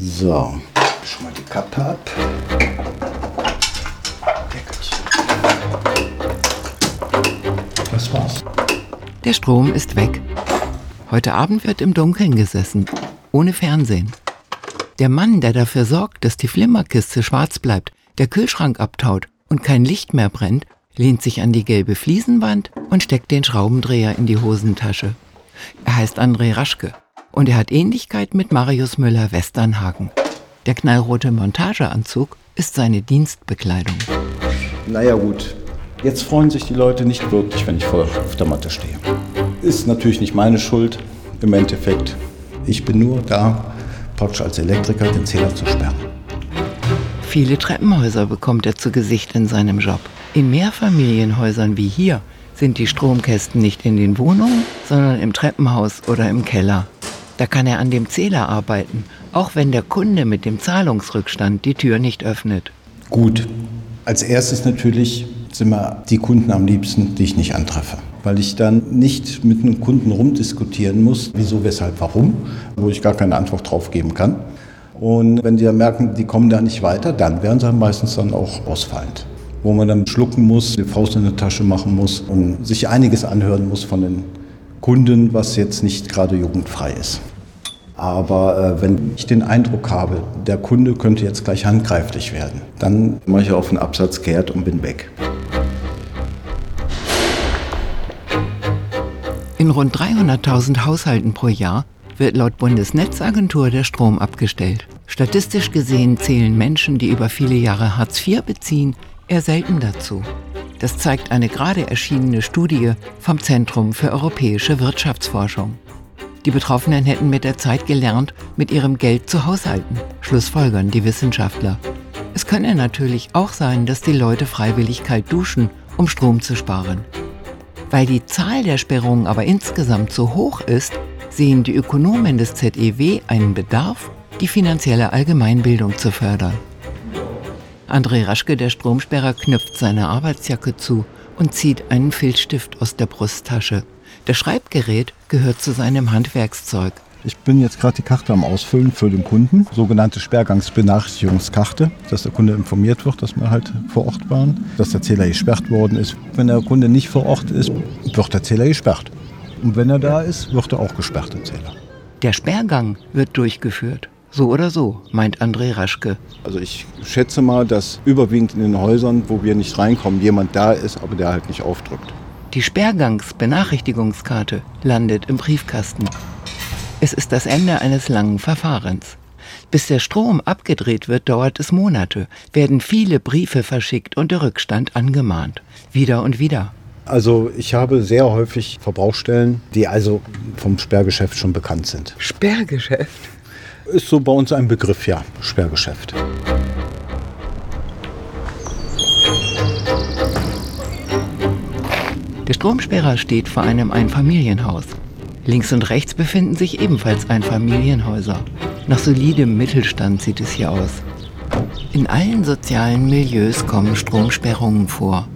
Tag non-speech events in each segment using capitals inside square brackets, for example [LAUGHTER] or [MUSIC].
So, schon mal die Kappe ab. Das war's. Der Strom ist weg. Heute Abend wird im Dunkeln gesessen, ohne Fernsehen. Der Mann, der dafür sorgt, dass die Flimmerkiste schwarz bleibt, der Kühlschrank abtaut und kein Licht mehr brennt, lehnt sich an die gelbe Fliesenwand und steckt den Schraubendreher in die Hosentasche. Er heißt André Raschke und er hat Ähnlichkeit mit Marius Müller-Westernhagen. Der knallrote Montageanzug ist seine Dienstbekleidung. Naja gut, jetzt freuen sich die Leute nicht wirklich, wenn ich voll auf der Matte stehe. Ist natürlich nicht meine Schuld im Endeffekt. Ich bin nur da, praktisch als Elektriker den Zähler zu sperren. Viele Treppenhäuser bekommt er zu Gesicht in seinem Job. In Mehrfamilienhäusern wie hier sind die Stromkästen nicht in den Wohnungen, sondern im Treppenhaus oder im Keller. Da kann er an dem Zähler arbeiten, auch wenn der Kunde mit dem Zahlungsrückstand die Tür nicht öffnet. Gut, als erstes natürlich sind mir die Kunden am liebsten, die ich nicht antreffe. Weil ich dann nicht mit einem Kunden rumdiskutieren muss, wieso, weshalb, warum, wo ich gar keine Antwort drauf geben kann. Und wenn die dann merken, die kommen da nicht weiter, dann werden sie meistens dann auch ausfallend. Wo man dann schlucken muss, die Faust in die Tasche machen muss und sich einiges anhören muss von den Kunden, was jetzt nicht gerade jugendfrei ist. Aber äh, wenn ich den Eindruck habe, der Kunde könnte jetzt gleich handgreiflich werden, dann mache ich auf den Absatz kehrt und bin weg. In rund 300.000 Haushalten pro Jahr wird laut Bundesnetzagentur der Strom abgestellt. Statistisch gesehen zählen Menschen, die über viele Jahre Hartz IV beziehen, eher selten dazu. Das zeigt eine gerade erschienene Studie vom Zentrum für europäische Wirtschaftsforschung. Die Betroffenen hätten mit der Zeit gelernt, mit ihrem Geld zu haushalten, schlussfolgern die Wissenschaftler. Es könne natürlich auch sein, dass die Leute freiwillig kalt duschen, um Strom zu sparen. Weil die Zahl der Sperrungen aber insgesamt so hoch ist, sehen die Ökonomen des ZEW einen Bedarf, die finanzielle Allgemeinbildung zu fördern. André Raschke, der Stromsperrer, knüpft seine Arbeitsjacke zu und zieht einen Filzstift aus der Brusttasche. Das Schreibgerät gehört zu seinem Handwerkszeug. Ich bin jetzt gerade die Karte am Ausfüllen für den Kunden, sogenannte Sperrgangsbenachrichtigungskarte, dass der Kunde informiert wird, dass wir halt vor Ort waren, dass der Zähler gesperrt worden ist. Wenn der Kunde nicht vor Ort ist, wird der Zähler gesperrt. Und wenn er da ist, wird er auch gesperrt, der Zähler. Der Sperrgang wird durchgeführt. So oder so, meint André Raschke. Also ich schätze mal, dass überwiegend in den Häusern, wo wir nicht reinkommen, jemand da ist, aber der halt nicht aufdrückt. Die Sperrgangsbenachrichtigungskarte landet im Briefkasten. Es ist das Ende eines langen Verfahrens. Bis der Strom abgedreht wird, dauert es Monate, werden viele Briefe verschickt und der Rückstand angemahnt. Wieder und wieder. Also ich habe sehr häufig Verbrauchsstellen, die also vom Sperrgeschäft schon bekannt sind. Sperrgeschäft? Ist so bei uns ein Begriff, ja, Sperrgeschäft. Der Stromsperrer steht vor einem Einfamilienhaus. Links und rechts befinden sich ebenfalls Einfamilienhäuser. Nach solidem Mittelstand sieht es hier aus. In allen sozialen Milieus kommen Stromsperrungen vor,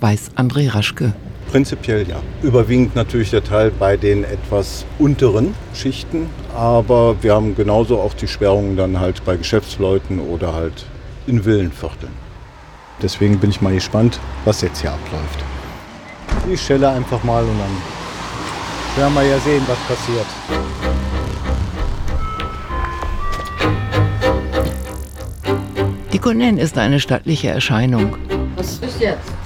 weiß André Raschke. Prinzipiell ja. Überwiegend natürlich der Teil bei den etwas unteren Schichten, aber wir haben genauso auch die Sperrungen dann halt bei Geschäftsleuten oder halt in Villenvierteln. Deswegen bin ich mal gespannt, was jetzt hier abläuft. Ich schelle einfach mal und dann werden wir ja sehen, was passiert. Die Kundin ist eine stattliche Erscheinung. Was ist jetzt?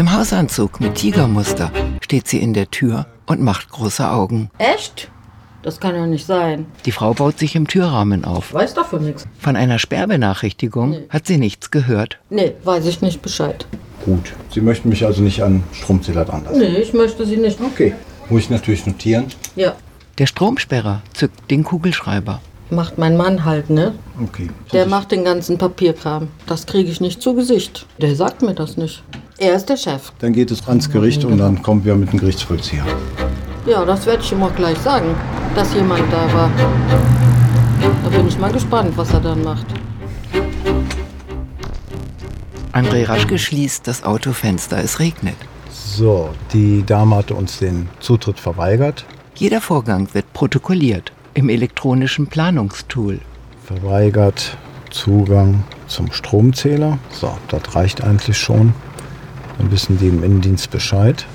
Im Hausanzug mit Tigermuster steht sie in der Tür und macht große Augen. Echt? Das kann ja nicht sein. Die Frau baut sich im Türrahmen auf. Ich weiß davon nichts. Von einer Sperrbenachrichtigung Nee. hat sie nichts gehört. Nee, weiß ich nicht Bescheid. Gut. Sie möchten mich also nicht an Stromzähler dran lassen? Nee, ich möchte sie nicht. Okay. Muss ich natürlich notieren. Ja, Der Stromsperrer zückt den Kugelschreiber. macht mein Mann halt, ne? Okay. Der macht den ganzen Papierkram. Das kriege ich nicht zu Gesicht. Der sagt mir das nicht. Er ist der Chef. Dann geht es ans Gericht und dann kommen wir mit dem Gerichtsvollzieher. Ja, das werde ich ihm auch gleich sagen, dass jemand da war. Da bin ich mal gespannt, was er dann macht. André Raschke schließt das Autofenster. Es regnet. So, die Dame hatte uns den Zutritt verweigert. Jeder Vorgang wird protokolliert im elektronischen Planungstool. verweigert Zugang zum Stromzähler. So, das reicht eigentlich schon. Dann wissen die im Innendienst Bescheid.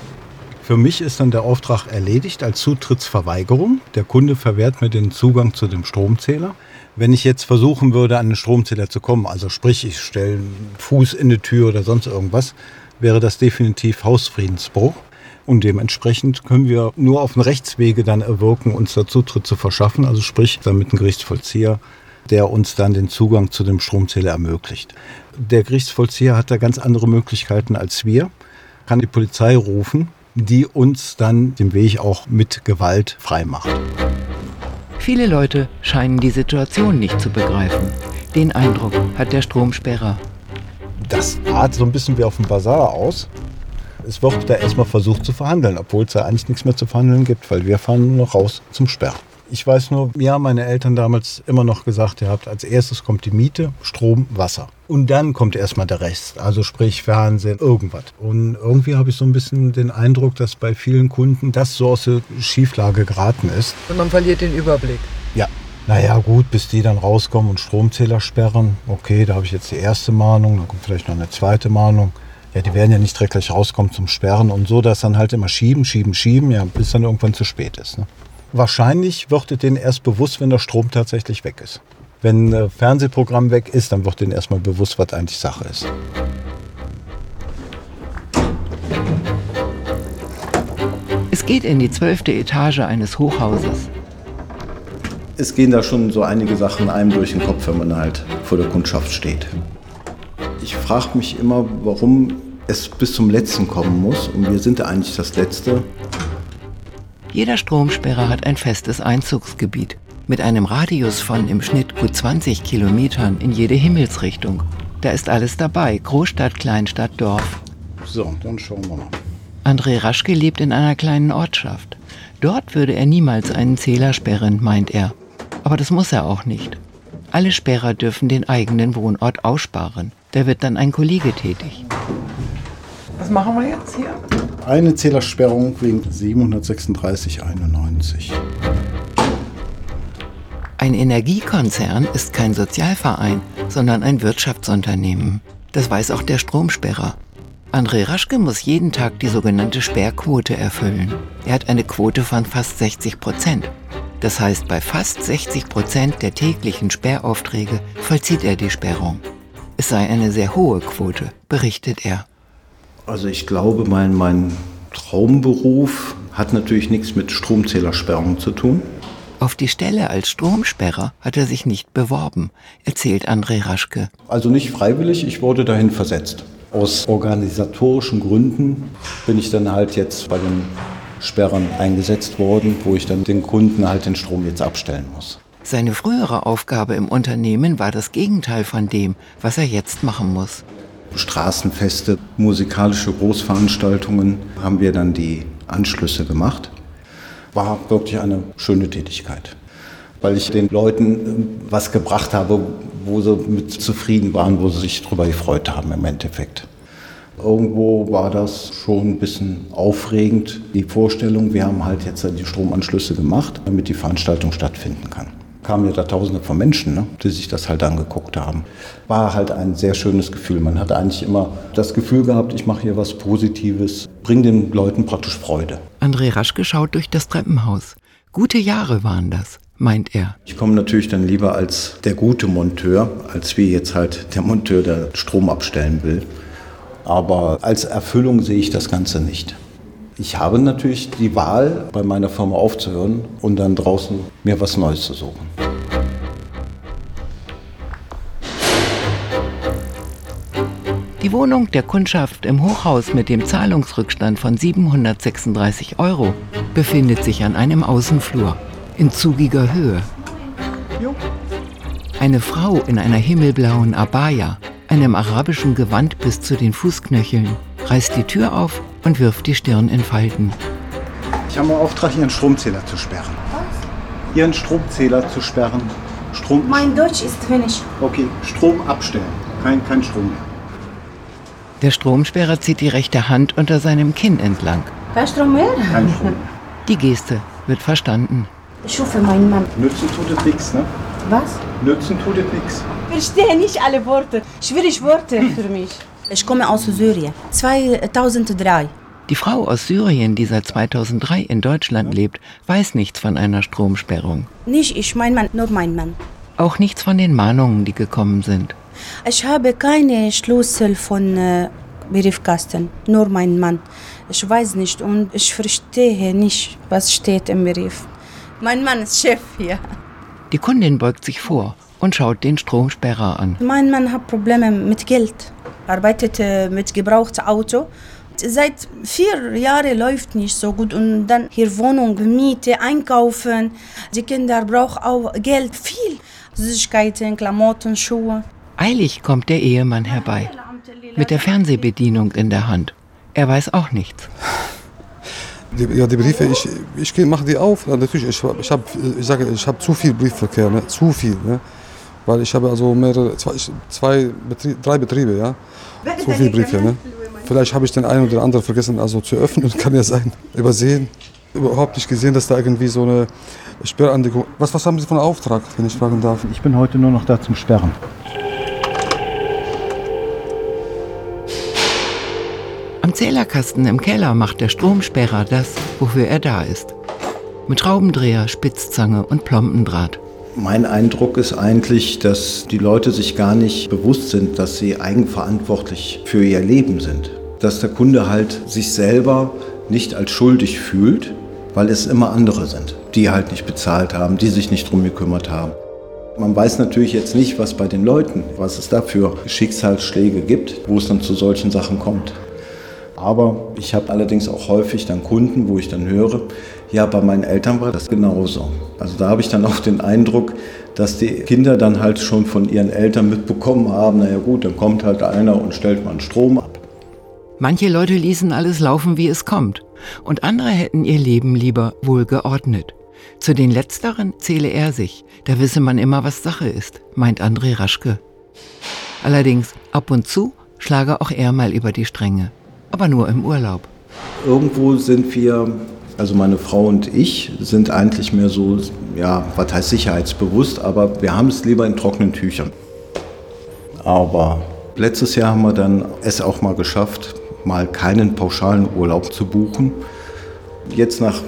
Für mich ist dann der Auftrag erledigt als Zutrittsverweigerung. Der Kunde verwehrt mir den Zugang zu dem Stromzähler. Wenn ich jetzt versuchen würde, an den Stromzähler zu kommen, also sprich, ich stelle Fuß in die Tür oder sonst irgendwas, wäre das definitiv Hausfriedensbruch. Und dementsprechend können wir nur auf dem Rechtswege dann erwirken, uns da Zutritt zu verschaffen. Also sprich, dann mit einem Gerichtsvollzieher, der uns dann den Zugang zu dem Stromzähler ermöglicht. Der Gerichtsvollzieher hat da ganz andere Möglichkeiten als wir, kann die Polizei rufen die uns dann den Weg auch mit Gewalt freimacht. Viele Leute scheinen die Situation nicht zu begreifen. Den Eindruck hat der Stromsperrer. Das sah so ein bisschen wie auf dem Bazar aus. Es wird da erstmal versucht zu verhandeln, obwohl es da eigentlich nichts mehr zu verhandeln gibt, weil wir fahren nur noch raus zum Sperren. Ich weiß nur, mir haben meine Eltern damals immer noch gesagt, ihr habt als erstes kommt die Miete, Strom, Wasser. Und dann kommt erstmal der Rest, also sprich Fernsehen, irgendwas. Und irgendwie habe ich so ein bisschen den Eindruck, dass bei vielen Kunden das so aus der Schieflage geraten ist. Und man verliert den Überblick. Ja. Naja, gut, bis die dann rauskommen und Stromzähler sperren. Okay, da habe ich jetzt die erste Mahnung, dann kommt vielleicht noch eine zweite Mahnung. Ja, die werden ja nicht direkt gleich rauskommen zum Sperren und so, dass dann halt immer schieben, schieben, schieben, ja, bis dann irgendwann zu spät ist. Ne? Wahrscheinlich wird es denen erst bewusst, wenn der Strom tatsächlich weg ist. Wenn ein Fernsehprogramm weg ist, dann wird denen erstmal bewusst, was eigentlich Sache ist. Es geht in die zwölfte Etage eines Hochhauses. Es gehen da schon so einige Sachen einem durch den Kopf, wenn man halt vor der Kundschaft steht. Ich frage mich immer, warum es bis zum Letzten kommen muss. Und wir sind ja eigentlich das Letzte. Jeder Stromsperrer hat ein festes Einzugsgebiet mit einem Radius von im Schnitt gut 20 Kilometern in jede Himmelsrichtung. Da ist alles dabei, Großstadt, Kleinstadt, Dorf. So, dann schauen wir mal. André Raschke lebt in einer kleinen Ortschaft. Dort würde er niemals einen Zähler sperren, meint er. Aber das muss er auch nicht. Alle Sperrer dürfen den eigenen Wohnort aussparen. Da wird dann ein Kollege tätig. Was machen wir jetzt hier? Eine Zählersperrung wegen 736,91. Ein Energiekonzern ist kein Sozialverein, sondern ein Wirtschaftsunternehmen. Das weiß auch der Stromsperrer. André Raschke muss jeden Tag die sogenannte Sperrquote erfüllen. Er hat eine Quote von fast 60 Prozent. Das heißt, bei fast 60 Prozent der täglichen Sperraufträge vollzieht er die Sperrung. Es sei eine sehr hohe Quote, berichtet er. Also ich glaube, mein, mein Traumberuf hat natürlich nichts mit Stromzählersperrung zu tun. Auf die Stelle als Stromsperrer hat er sich nicht beworben, erzählt André Raschke. Also nicht freiwillig, ich wurde dahin versetzt. Aus organisatorischen Gründen bin ich dann halt jetzt bei den Sperrern eingesetzt worden, wo ich dann den Kunden halt den Strom jetzt abstellen muss. Seine frühere Aufgabe im Unternehmen war das Gegenteil von dem, was er jetzt machen muss. Straßenfeste, musikalische Großveranstaltungen haben wir dann die Anschlüsse gemacht. War wirklich eine schöne Tätigkeit, weil ich den Leuten ähm, was gebracht habe, wo sie mit zufrieden waren, wo sie sich darüber gefreut haben im Endeffekt. Irgendwo war das schon ein bisschen aufregend, die Vorstellung, wir haben halt jetzt die Stromanschlüsse gemacht, damit die Veranstaltung stattfinden kann kamen ja da Tausende von Menschen, ne, die sich das halt angeguckt haben. War halt ein sehr schönes Gefühl. Man hatte eigentlich immer das Gefühl gehabt, ich mache hier was Positives, bringe den Leuten praktisch Freude. André Raschke schaut durch das Treppenhaus. Gute Jahre waren das, meint er. Ich komme natürlich dann lieber als der gute Monteur, als wie jetzt halt der Monteur, der Strom abstellen will. Aber als Erfüllung sehe ich das Ganze nicht. Ich habe natürlich die Wahl, bei meiner Firma aufzuhören und dann draußen mir was Neues zu suchen. Die Wohnung der Kundschaft im Hochhaus mit dem Zahlungsrückstand von 736 Euro befindet sich an einem Außenflur in zugiger Höhe. Eine Frau in einer himmelblauen Abaya, einem arabischen Gewand bis zu den Fußknöcheln, reißt die Tür auf und wirft die Stirn in Falten. Ich habe einen Auftrag, Ihren Stromzähler zu sperren. Was? Ihren Stromzähler zu sperren. Strom. Mein Deutsch ist Finnisch. Okay, Strom abstellen. Kein, kein Strom mehr. Der Stromsperrer zieht die rechte Hand unter seinem Kinn entlang. Kein Strom mehr? Kein Strom mehr. Die Geste wird verstanden. Ich rufe meinen Mann. Nützen tut es nichts, ne? Was? Nützen tut es nichts. Verstehe nicht alle Worte. Schwierig Worte für mich. Ich komme aus Syrien. 2003. Die Frau aus Syrien, die seit 2003 in Deutschland lebt, weiß nichts von einer Stromsperrung. Nicht ich, mein Mann, nur mein Mann. Auch nichts von den Mahnungen, die gekommen sind. Ich habe keine Schlüssel von äh, Briefkasten, nur mein Mann. Ich weiß nicht und ich verstehe nicht, was steht im Brief. Mein Mann ist Chef hier. Die Kundin beugt sich vor und schaut den Stromsperrer an. Mein Mann hat Probleme mit Geld, arbeitet äh, mit gebrauchtem Auto. Seit vier Jahren läuft nicht so gut und dann hier Wohnung, Miete, einkaufen. Die Kinder brauchen auch Geld, viel. Süßigkeiten, Klamotten, Schuhe. Eilig kommt der Ehemann herbei, mit der Fernsehbedienung in der Hand. Er weiß auch nichts. Die, ja, die Briefe, ich, ich mache die auf. Natürlich, ich, ich habe ich sage, ich hab zu viel Briefverkehr, ne? zu viel. Ne? Weil ich habe also mehrere, zwei, zwei Betriebe, drei Betriebe, ja. Zu viel Briefe. Ne? Vielleicht habe ich den einen oder anderen vergessen also zu öffnen, [LAUGHS] kann ja sein, übersehen. Überhaupt nicht gesehen, dass da irgendwie so eine Sperrandigung. Was, was haben Sie für einen Auftrag, wenn ich fragen darf? Ich bin heute nur noch da zum Sperren. Am Zählerkasten im Keller macht der Stromsperrer das, wofür er da ist. Mit Schraubendreher, Spitzzange und Plombendraht. Mein Eindruck ist eigentlich, dass die Leute sich gar nicht bewusst sind, dass sie eigenverantwortlich für ihr Leben sind. Dass der Kunde halt sich selber nicht als schuldig fühlt, weil es immer andere sind, die halt nicht bezahlt haben, die sich nicht drum gekümmert haben. Man weiß natürlich jetzt nicht, was bei den Leuten, was es da für Schicksalsschläge gibt, wo es dann zu solchen Sachen kommt. Aber ich habe allerdings auch häufig dann Kunden, wo ich dann höre, ja, bei meinen Eltern war das genauso. Also da habe ich dann auch den Eindruck, dass die Kinder dann halt schon von ihren Eltern mitbekommen haben, naja gut, dann kommt halt einer und stellt mal einen Strom ab. Manche Leute ließen alles laufen, wie es kommt, und andere hätten ihr Leben lieber wohl geordnet. Zu den Letzteren zähle er sich, da wisse man immer, was Sache ist, meint André Raschke. Allerdings, ab und zu schlage auch er mal über die Stränge aber nur im Urlaub. Irgendwo sind wir, also meine Frau und ich, sind eigentlich mehr so, ja, was heißt sicherheitsbewusst, aber wir haben es lieber in trockenen Tüchern. Aber letztes Jahr haben wir dann es auch mal geschafft, mal keinen pauschalen Urlaub zu buchen. Jetzt nach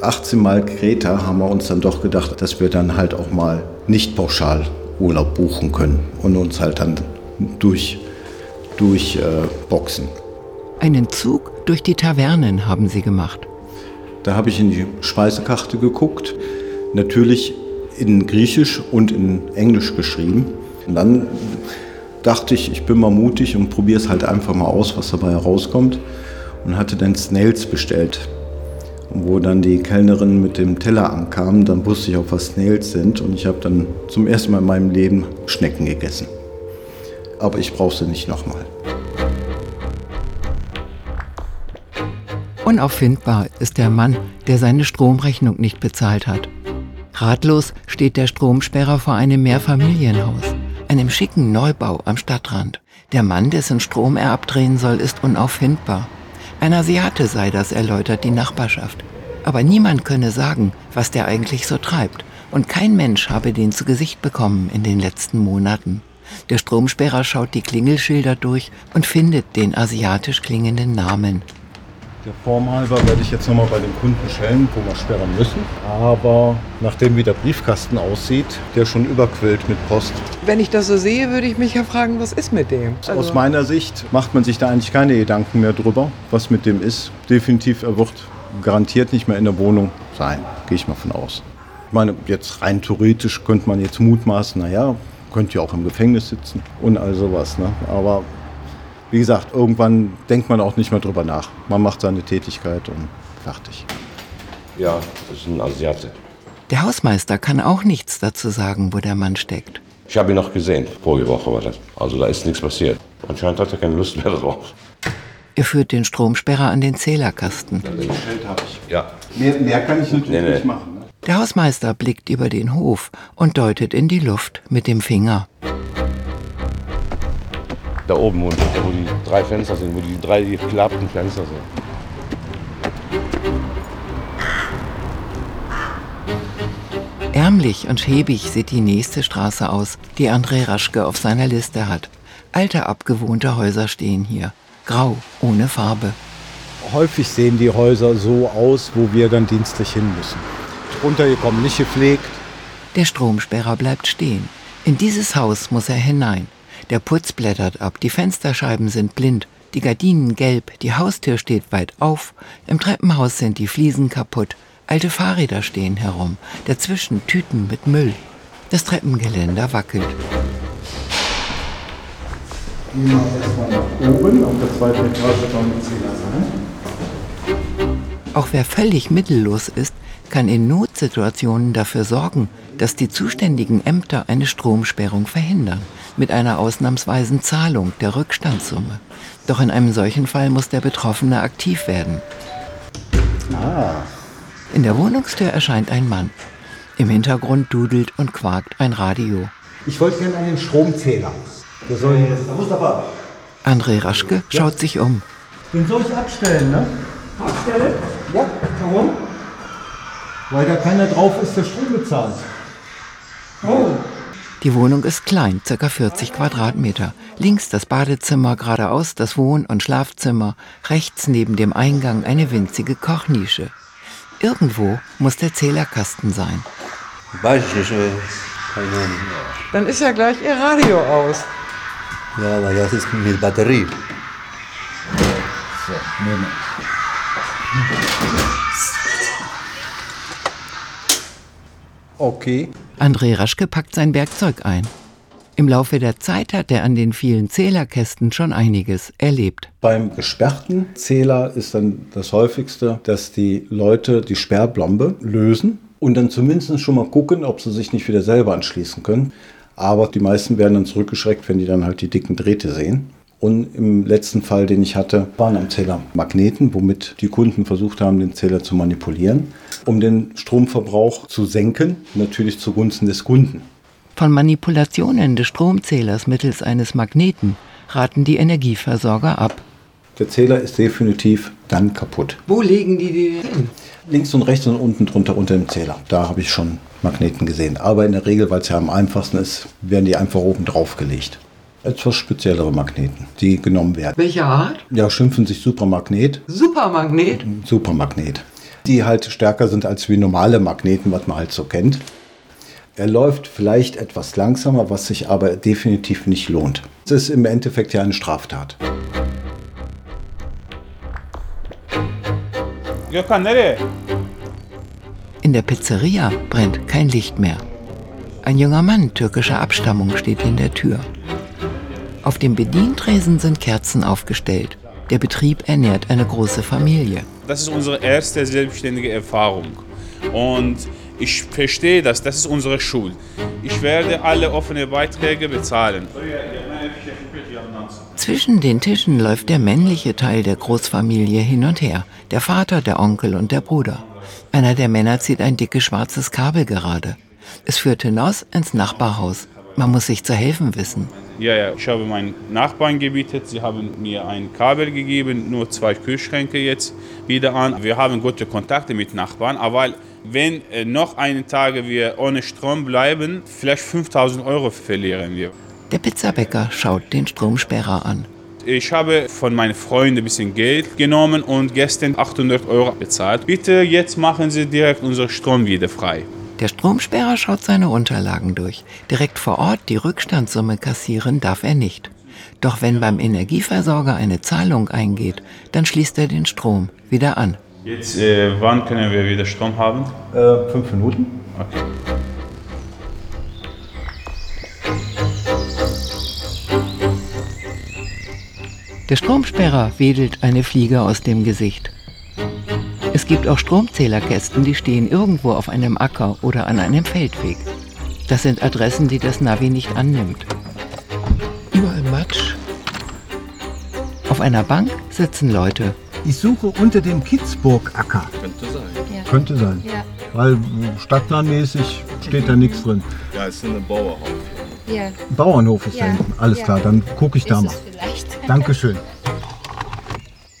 18 Mal Kreta haben wir uns dann doch gedacht, dass wir dann halt auch mal nicht pauschal Urlaub buchen können und uns halt dann durch, durch äh. Einen Zug durch die Tavernen haben sie gemacht. Da habe ich in die Speisekarte geguckt, natürlich in Griechisch und in Englisch geschrieben. Und dann dachte ich, ich bin mal mutig und probiere es halt einfach mal aus, was dabei herauskommt. Und hatte dann Snails bestellt. Und wo dann die Kellnerin mit dem Teller ankam, dann wusste ich auch, was Snails sind. Und ich habe dann zum ersten Mal in meinem Leben Schnecken gegessen. Aber ich brauche sie nicht nochmal. Unauffindbar ist der Mann, der seine Stromrechnung nicht bezahlt hat. Ratlos steht der Stromsperrer vor einem Mehrfamilienhaus, einem schicken Neubau am Stadtrand. Der Mann, dessen Strom er abdrehen soll, ist unauffindbar. Ein Asiate sei das, erläutert die Nachbarschaft. Aber niemand könne sagen, was der eigentlich so treibt. Und kein Mensch habe den zu Gesicht bekommen in den letzten Monaten. Der Stromsperrer schaut die Klingelschilder durch und findet den asiatisch klingenden Namen. Der Form halber werde ich jetzt nochmal bei den Kunden schellen, wo wir sperren müssen. Aber nachdem wie der Briefkasten aussieht, der schon überquillt mit Post. Wenn ich das so sehe, würde ich mich ja fragen, was ist mit dem? Also Aus meiner Sicht macht man sich da eigentlich keine Gedanken mehr drüber, was mit dem ist. Definitiv, er wird garantiert nicht mehr in der Wohnung sein, gehe ich mal von aus. Ich meine, jetzt rein theoretisch könnte man jetzt mutmaßen, naja, könnte ja auch im Gefängnis sitzen und all sowas. Ne? Aber wie gesagt, irgendwann denkt man auch nicht mehr drüber nach. Man macht seine Tätigkeit und fertig. Ja, das ist ein Asiate. Der Hausmeister kann auch nichts dazu sagen, wo der Mann steckt. Ich habe ihn noch gesehen, vorige Woche war das. Also da ist nichts passiert. Anscheinend hat er keine Lust mehr drauf. Er führt den Stromsperrer an den Zählerkasten. Ja. Mehr, mehr kann ich natürlich Nee, nee. nicht machen. Ne? Der Hausmeister blickt über den Hof und deutet in die Luft mit dem Finger. Da oben, wo, wo die drei Fenster sind, wo die drei geklappten Fenster sind. Ärmlich und schäbig sieht die nächste Straße aus, die André Raschke auf seiner Liste hat. Alte abgewohnte Häuser stehen hier. Grau, ohne Farbe. Häufig sehen die Häuser so aus, wo wir dann dienstlich hin müssen. Runtergekommen, nicht gepflegt. Der Stromsperrer bleibt stehen. In dieses Haus muss er hinein. Der Putz blättert ab, die Fensterscheiben sind blind, die Gardinen gelb, die Haustür steht weit auf, im Treppenhaus sind die Fliesen kaputt, alte Fahrräder stehen herum, dazwischen Tüten mit Müll. Das Treppengeländer wackelt. Gehen wir erstmal nach oben, auf der zweiten Etage sollen die Zähler sein. Auch wer völlig mittellos ist, kann in Notsituationen dafür sorgen, dass die zuständigen Ämter eine Stromsperrung verhindern, mit einer ausnahmsweisen Zahlung der Rückstandssumme. Doch in einem solchen Fall muss der Betroffene aktiv werden. In der Wohnungstür erscheint ein Mann. Im Hintergrund dudelt und quakt ein Radio. Ich wollte gerne einen Stromzähler. Der soll jetzt. Mustafa, André Raschke schaut sich um. den soll ich abstellen, ne? Abstellen? Ja, warum? Weil da keiner drauf ist, der Strom bezahlt. Oh. Die Wohnung ist klein, ca. 40 Quadratmeter. Links das Badezimmer, geradeaus das Wohn- und Schlafzimmer, rechts neben dem Eingang eine winzige Kochnische. Irgendwo muss der Zählerkasten sein. Weiß ich nicht, keine Ahnung. Dann ist ja gleich Ihr Radio aus. Ja, aber das ist mit Batterie. Okay. André Raschke packt sein Werkzeug ein. Im Laufe der Zeit hat er an den vielen Zählerkästen schon einiges erlebt. Beim gesperrten Zähler ist dann das häufigste, dass die Leute die Sperrblombe lösen und dann zumindest schon mal gucken, ob sie sich nicht wieder selber anschließen können. Aber die meisten werden dann zurückgeschreckt, wenn die dann halt die dicken Drähte sehen. Und im letzten Fall, den ich hatte, waren am Zähler Magneten, womit die Kunden versucht haben, den Zähler zu manipulieren, um den Stromverbrauch zu senken, natürlich zugunsten des Kunden. Von Manipulationen des Stromzählers mittels eines Magneten raten die Energieversorger ab. Der Zähler ist definitiv dann kaputt. Wo legen die die hin? Links und rechts und unten drunter unter dem Zähler. Da habe ich schon Magneten gesehen. Aber in der Regel, weil es ja am einfachsten ist, werden die einfach oben drauf gelegt. Etwas speziellere Magneten, die genommen werden. Welche Art? Ja, schimpfen sich Supermagnet. Supermagnet? Supermagnet. Die halt stärker sind als wie normale Magneten, was man halt so kennt. Er läuft vielleicht etwas langsamer, was sich aber definitiv nicht lohnt. Es ist im Endeffekt ja eine Straftat. Gökhan nereye? In der Pizzeria brennt kein Licht mehr. Ein junger Mann türkischer Abstammung steht in der Tür. Auf dem Bedientresen sind Kerzen aufgestellt. Der Betrieb ernährt eine große Familie. Das ist unsere erste selbstständige Erfahrung. Und ich verstehe das, das ist unsere Schuld. Ich werde alle offenen Beiträge bezahlen. Zwischen den Tischen läuft der männliche Teil der Großfamilie hin und her. Der Vater, der Onkel und der Bruder. Einer der Männer zieht ein dickes schwarzes Kabel gerade. Es führt hinaus ins Nachbarhaus. Man muss sich zu helfen wissen. Ja, ja, ich habe meinen Nachbarn gebietet, sie haben mir ein Kabel gegeben, nur zwei Kühlschränke jetzt wieder an. Wir haben gute Kontakte mit Nachbarn, aber wenn äh, noch einen Tag wir ohne Strom bleiben, vielleicht 5000 Euro verlieren wir. Der Pizzabäcker schaut den Stromsperrer an. Ich habe von meinen Freunden ein bisschen Geld genommen und gestern 800 Euro bezahlt. Bitte jetzt machen Sie direkt unseren Strom wieder frei. Der Stromsperrer schaut seine Unterlagen durch. Direkt vor Ort die Rückstandssumme kassieren darf er nicht. Doch wenn beim Energieversorger eine Zahlung eingeht, dann schließt er den Strom wieder an. Jetzt, äh, wann können wir wieder Strom haben? Äh, fünf Minuten. Okay. Der Stromsperrer wedelt eine Fliege aus dem Gesicht. Es gibt auch Stromzählerkästen, die stehen irgendwo auf einem Acker oder an einem Feldweg. Das sind Adressen, die das Navi nicht annimmt. Überall Matsch. Auf einer Bank sitzen Leute. Ich suche unter dem Kitzburg-Acker. Könnte sein. Könnte sein. Ja. Weil stadtplanmäßig steht da nichts drin. Ja, es ist eine Bauerhaus. Ja. Bauernhof ist da Ja. hinten. Alles Ja. klar, dann gucke ich da Ist mal. es vielleicht. Dankeschön. [LAUGHS]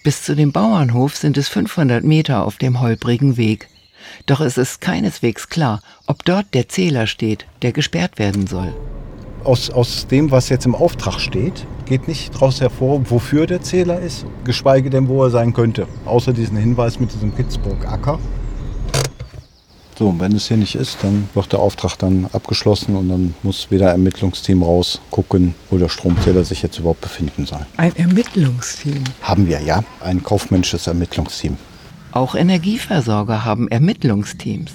Bis zu dem Bauernhof sind es 500 Meter auf dem holprigen Weg. Doch es ist keineswegs klar, ob dort der Zähler steht, der gesperrt werden soll. Aus, aus dem, was jetzt im Auftrag steht, geht nicht daraus hervor, wofür der Zähler ist, geschweige denn, wo er sein könnte. Außer diesen Hinweis mit diesem Pittsburgh-Acker. So, und wenn es hier nicht ist, dann wird der Auftrag dann abgeschlossen und dann muss wieder ein Ermittlungsteam raus gucken, wo der Stromzähler sich jetzt überhaupt befinden soll. Ein Ermittlungsteam. Haben wir ja, ein kaufmännisches Ermittlungsteam. Auch Energieversorger haben Ermittlungsteams.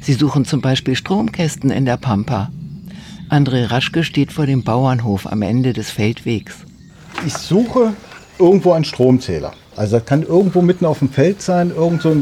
Sie suchen zum Beispiel Stromkästen in der Pampa. André Raschke steht vor dem Bauernhof am Ende des Feldwegs. Ich suche irgendwo einen Stromzähler. Also das kann irgendwo mitten auf dem Feld sein, irgend so in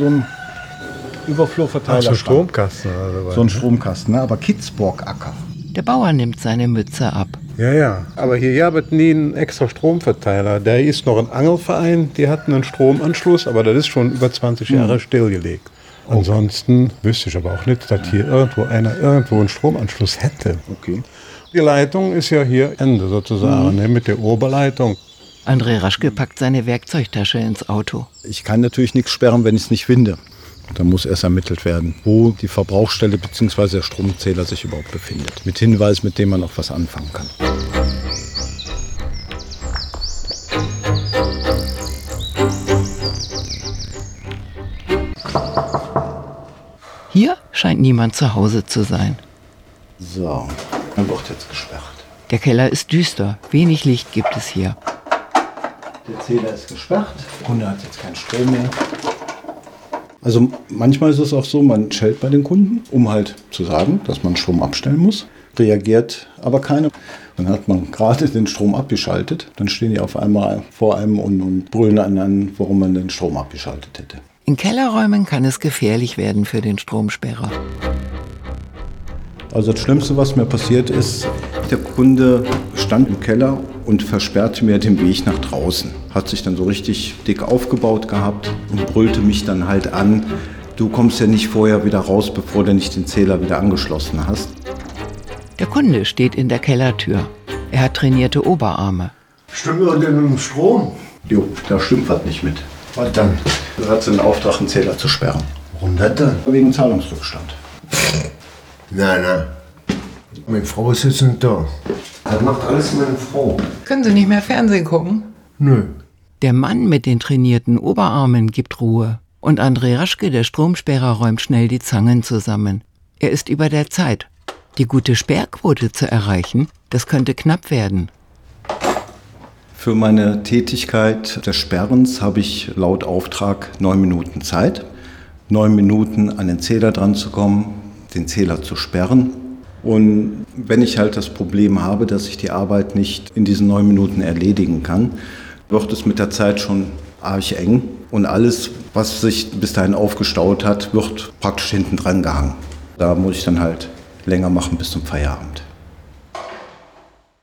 Überflurverteiler. Ach, so ein Stromkasten oder was? So ein Stromkasten, ne? aber Kitzburg-Acker. Der Bauer nimmt seine Mütze ab. Ja, ja. Aber hier gab es nie einen extra Stromverteiler. Da ist noch ein Angelverein, die hatten einen Stromanschluss, aber das ist schon über 20 Jahre stillgelegt. Ansonsten wüsste ich aber auch nicht, dass hier irgendwo einer irgendwo einen Stromanschluss hätte. Okay. Die Leitung ist ja hier Ende sozusagen, ne, mit der Oberleitung. André Raschke packt seine Werkzeugtasche ins Auto. Ich kann natürlich nichts sperren, wenn ich es nicht finde. Da muss erst ermittelt werden, wo die Verbrauchsstelle bzw. der Stromzähler sich überhaupt befindet. Mit Hinweis, mit dem man auch was anfangen kann. Hier scheint niemand zu Hause zu sein. So, dann wird jetzt gesperrt. Der Keller ist düster, wenig Licht gibt es hier. Der Zähler ist gesperrt. Der Kunde hat jetzt keinen Strom mehr. Also manchmal ist es auch so, man schellt bei den Kunden, um halt zu sagen, dass man Strom abstellen muss. Reagiert aber keiner. Dann hat man gerade den Strom abgeschaltet. Dann stehen die auf einmal vor einem und, und brüllen einen an, warum man den Strom abgeschaltet hätte. In Kellerräumen kann es gefährlich werden für den Stromsperrer. Also das Schlimmste, was mir passiert ist, der Kunde stand im Keller und versperrte mir den Weg nach draußen. Hat sich dann so richtig dick aufgebaut gehabt und brüllte mich dann halt an, du kommst ja nicht vorher wieder raus, bevor du nicht den Zähler wieder angeschlossen hast. Der Kunde steht in der Kellertür. Er hat trainierte Oberarme. Stimmt denn mit dem Strom? Jo, da stimmt was nicht mit. Was dann? Du hast den Auftrag, einen Zähler zu sperren. Warum das dann? Wegen Zahlungsrückstand. Nein, nein. Meine Frau ist jetzt nicht da. Das macht alles meine Frau. Können Sie nicht mehr Fernsehen gucken? Nö. Der Mann mit den trainierten Oberarmen gibt Ruhe. Und André Raschke, der Stromsperrer, räumt schnell die Zangen zusammen. Er ist über der Zeit. Die gute Sperrquote zu erreichen, das könnte knapp werden. Für meine Tätigkeit des Sperrens habe ich laut Auftrag neun Minuten Zeit. Neun Minuten an den Zähler dran zu kommen, den Zähler zu sperren. Und wenn ich halt das Problem habe, dass ich die Arbeit nicht in diesen neun Minuten erledigen kann, wird es mit der Zeit schon arg eng. Und alles, was sich bis dahin aufgestaut hat, wird praktisch hinten dran gehangen. Da muss ich dann halt länger machen bis zum Feierabend.